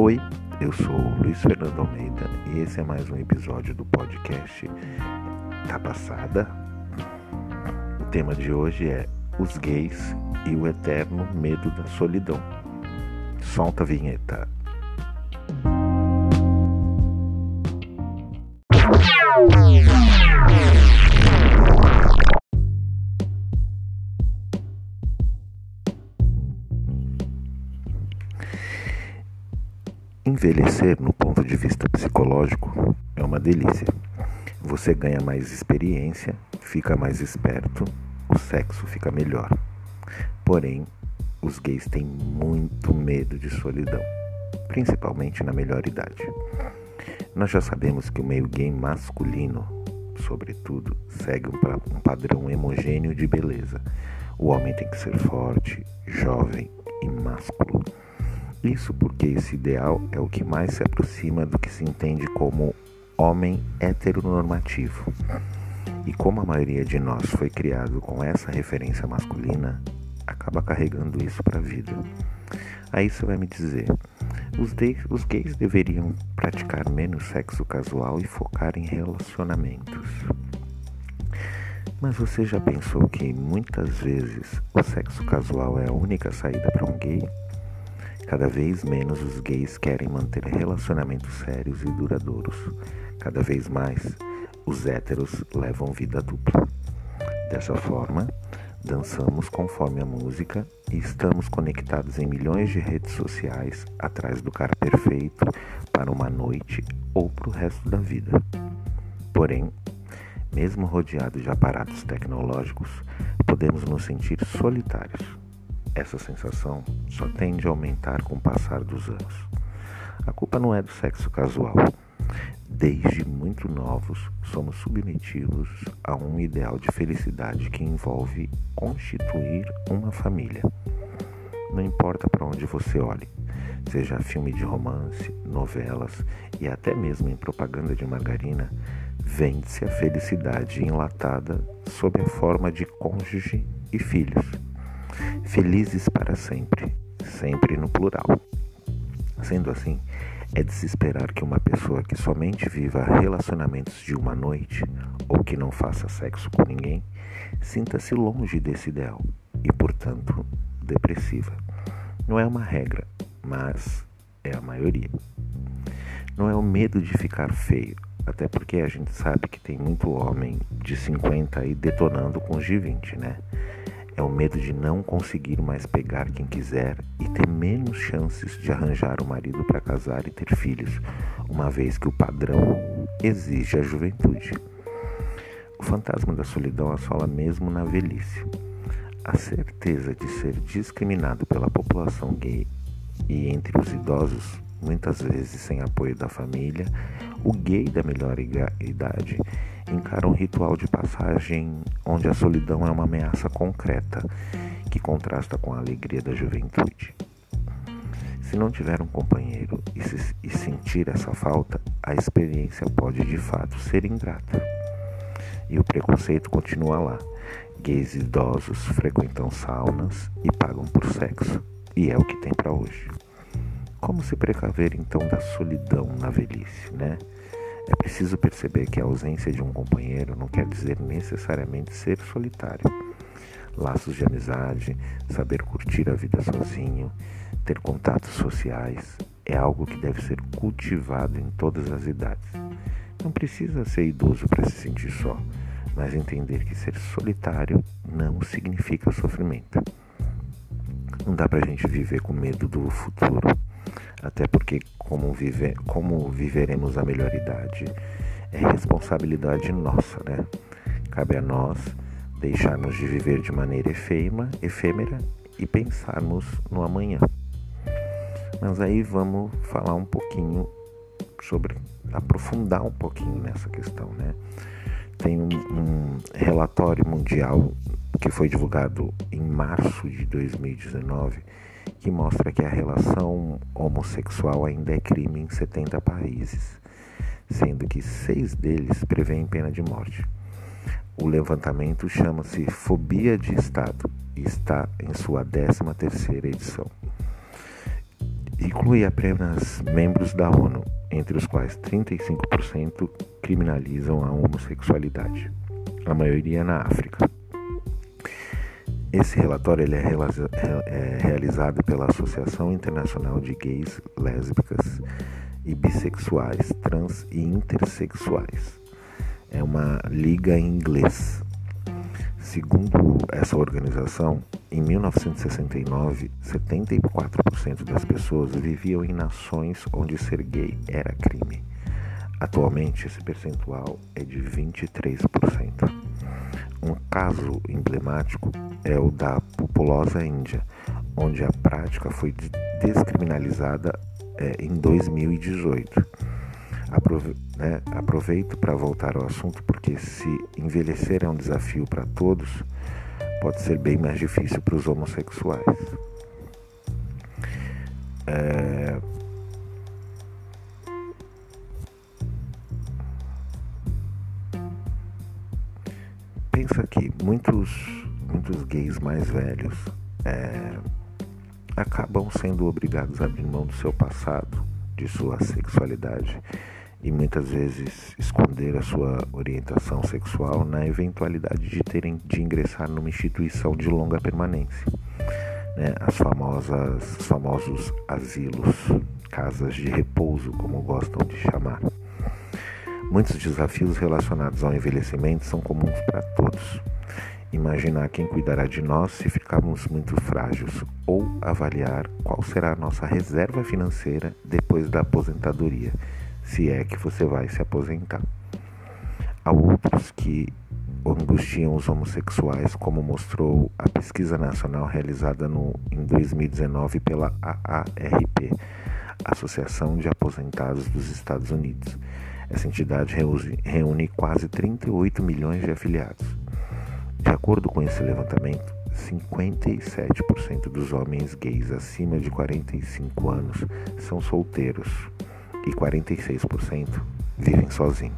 Oi, eu sou Luiz Fernando Almeida e esse é mais um episódio do podcast Tá Passada. O tema de hoje é os gays e o eterno medo da solidão. Solta a vinheta. Envelhecer, no ponto de vista psicológico, é uma delícia. Você ganha mais experiência, fica mais esperto, o sexo fica melhor. Porém, os gays têm muito medo de solidão, principalmente na melhor idade. Nós já sabemos que o meio gay masculino, sobretudo, segue um padrão homogêneo de beleza. O homem tem que ser forte, jovem e másculo. Isso porque esse ideal é o que mais se aproxima do que se entende como homem heteronormativo. E como a maioria de nós foi criado com essa referência masculina, acaba carregando isso para a vida. Aí você vai me dizer: os, os gays deveriam praticar menos sexo casual e focar em relacionamentos. Mas você já pensou que muitas vezes o sexo casual é a única saída para um gay? Cada vez menos os gays querem manter relacionamentos sérios e duradouros. Cada vez mais, os héteros levam vida dupla. Dessa forma, dançamos conforme a música e estamos conectados em milhões de redes sociais atrás do cara perfeito para uma noite ou para o resto da vida. Porém, mesmo rodeados de aparatos tecnológicos, podemos nos sentir solitários essa sensação só tende a aumentar com o passar dos anos. A culpa não é do sexo casual. Desde muito novos, somos submetidos a um ideal de felicidade que envolve constituir uma família. Não importa para onde você olhe, seja filme de romance, novelas e até mesmo em propaganda de margarina, vende-se a felicidade enlatada sob a forma de cônjuge e filhos felizes para sempre, sempre no plural. Sendo assim, é de se esperar que uma pessoa que somente viva relacionamentos de uma noite ou que não faça sexo com ninguém sinta-se longe desse ideal e, portanto, depressiva. Não é uma regra, mas é a maioria. Não é o medo de ficar feio, até porque a gente sabe que tem muito homem de 50 aí detonando com os de 20, né? É o medo de não conseguir mais pegar quem quiser e ter menos chances de arranjar um marido para casar e ter filhos, uma vez que o padrão exige a juventude. O fantasma da solidão assola mesmo na velhice. A certeza de ser discriminado pela população gay e entre os idosos, muitas vezes sem apoio da família, o gay da melhor idade encara um ritual de passagem onde a solidão é uma ameaça concreta que contrasta com a alegria da juventude. Se não tiver um companheiro e, se, e sentir essa falta, a experiência pode de fato ser ingrata. E o preconceito continua lá. Gays idosos frequentam saunas e pagam por sexo, e é o que tem para hoje. Como se precaver então da solidão na velhice, né? É preciso perceber que a ausência de um companheiro não quer dizer necessariamente ser solitário. Laços de amizade, saber curtir a vida sozinho, ter contatos sociais é algo que deve ser cultivado em todas as idades. Não precisa ser idoso para se sentir só, mas entender que ser solitário não significa sofrimento. Não dá para a gente viver com medo do futuro até porque como, vive, como viveremos a melhor idade é responsabilidade nossa, né? Cabe a nós deixarmos de viver de maneira efêmera, efêmera e pensarmos no amanhã. Mas aí vamos falar um pouquinho sobre, aprofundar um pouquinho nessa questão, né? Tem um, um relatório mundial que foi divulgado em março de 2019 que mostra que a relação homossexual ainda é crime em 70 países, sendo que seis deles prevêem pena de morte. O levantamento chama-se Fobia de Estado e está em sua 13ª edição. inclui apenas membros da ONU, entre os quais 35% criminalizam a homossexualidade, a maioria na África. Esse relatório ele é, é realizado pela Associação Internacional de Gays, Lésbicas e Bissexuais, Trans e Intersexuais. É uma liga em inglês. Segundo essa organização, em 1969, 74% das pessoas viviam em nações onde ser gay era crime. Atualmente, esse percentual é de 23%. Um caso emblemático é o da populosa Índia, onde a prática foi descriminalizada é, em 2018. Aprove né, aproveito para voltar ao assunto porque se envelhecer é um desafio para todos, pode ser bem mais difícil para os homossexuais. É... Pensa que muitos, muitos gays mais velhos é, acabam sendo obrigados a abrir mão do seu passado, de sua sexualidade e muitas vezes esconder a sua orientação sexual na eventualidade de terem de ingressar numa instituição de longa permanência, né? as famosas os famosos asilos, casas de repouso, como gostam de chamar. Muitos desafios relacionados ao envelhecimento são comuns para todos. Imaginar quem cuidará de nós se ficarmos muito frágeis ou avaliar qual será a nossa reserva financeira depois da aposentadoria se é que você vai se aposentar. Há outros que angustiam os homossexuais, como mostrou a pesquisa nacional realizada no, em 2019 pela AARP, Associação de Aposentados dos Estados Unidos. Essa entidade reúne quase 38 milhões de afiliados. De acordo com esse levantamento, 57% dos homens gays acima de 45 anos são solteiros e 46% vivem sozinhos.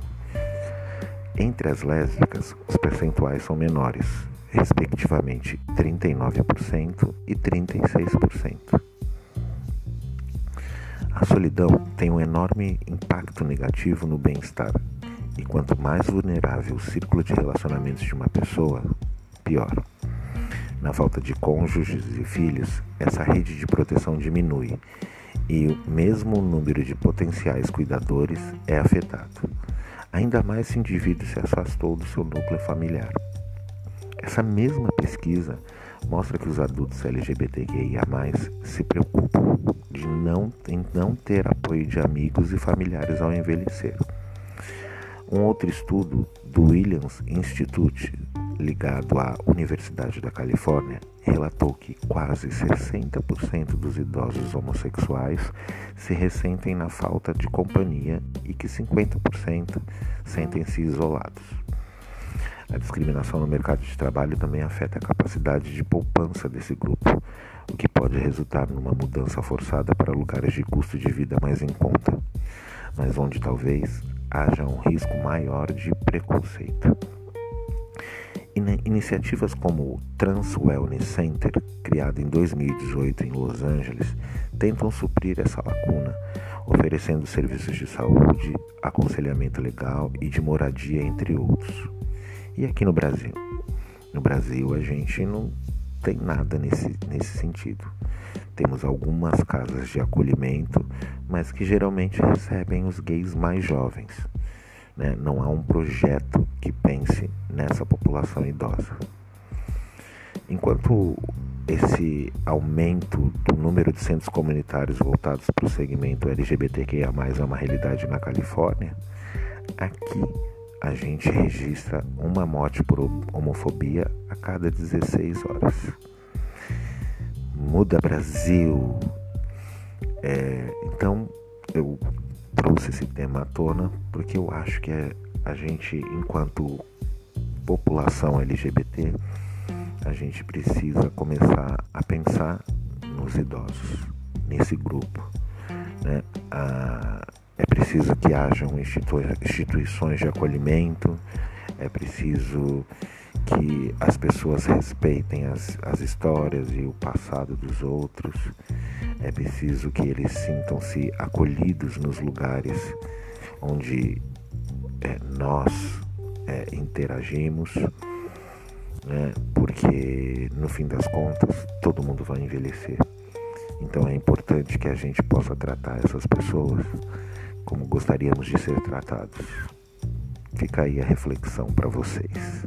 Entre as lésbicas, os percentuais são menores, respectivamente 39% e 36%. A solidão tem um enorme impacto negativo no bem-estar, e quanto mais vulnerável o círculo de relacionamentos de uma pessoa, pior. Na falta de cônjuges e filhos, essa rede de proteção diminui e mesmo o número de potenciais cuidadores é afetado. Ainda mais se o indivíduo se afastou do seu núcleo familiar. Essa mesma pesquisa mostra que os adultos LGBTQIA se preocupam de não, em não ter apoio de amigos e familiares ao envelhecer. Um outro estudo do Williams Institute ligado à Universidade da Califórnia, relatou que quase 60% dos idosos homossexuais se ressentem na falta de companhia e que 50% sentem-se isolados. A discriminação no mercado de trabalho também afeta a capacidade de poupança desse grupo, o que pode resultar numa mudança forçada para lugares de custo de vida mais em conta, mas onde talvez haja um risco maior de preconceito. Iniciativas como o Trans Wellness Center, criado em 2018 em Los Angeles, tentam suprir essa lacuna, oferecendo serviços de saúde, aconselhamento legal e de moradia, entre outros. E aqui no Brasil? No Brasil, a gente não tem nada nesse, nesse sentido. Temos algumas casas de acolhimento, mas que geralmente recebem os gays mais jovens. Né? Não há um projeto que pense nessa população idosa. Enquanto esse aumento do número de centros comunitários voltados para o segmento LGBTQIA é uma realidade na Califórnia, aqui a gente registra uma morte por homofobia a cada 16 horas. Muda Brasil! É, então eu trouxe esse tema à tona porque eu acho que é, a gente, enquanto população LGBT, a gente precisa começar a pensar nos idosos, nesse grupo. Né? É preciso que hajam instituições de acolhimento, é preciso que as pessoas respeitem as, as histórias e o passado dos outros. É preciso que eles sintam-se acolhidos nos lugares onde é, nós é, interagimos, né? porque no fim das contas todo mundo vai envelhecer. Então é importante que a gente possa tratar essas pessoas como gostaríamos de ser tratados. Fica aí a reflexão para vocês.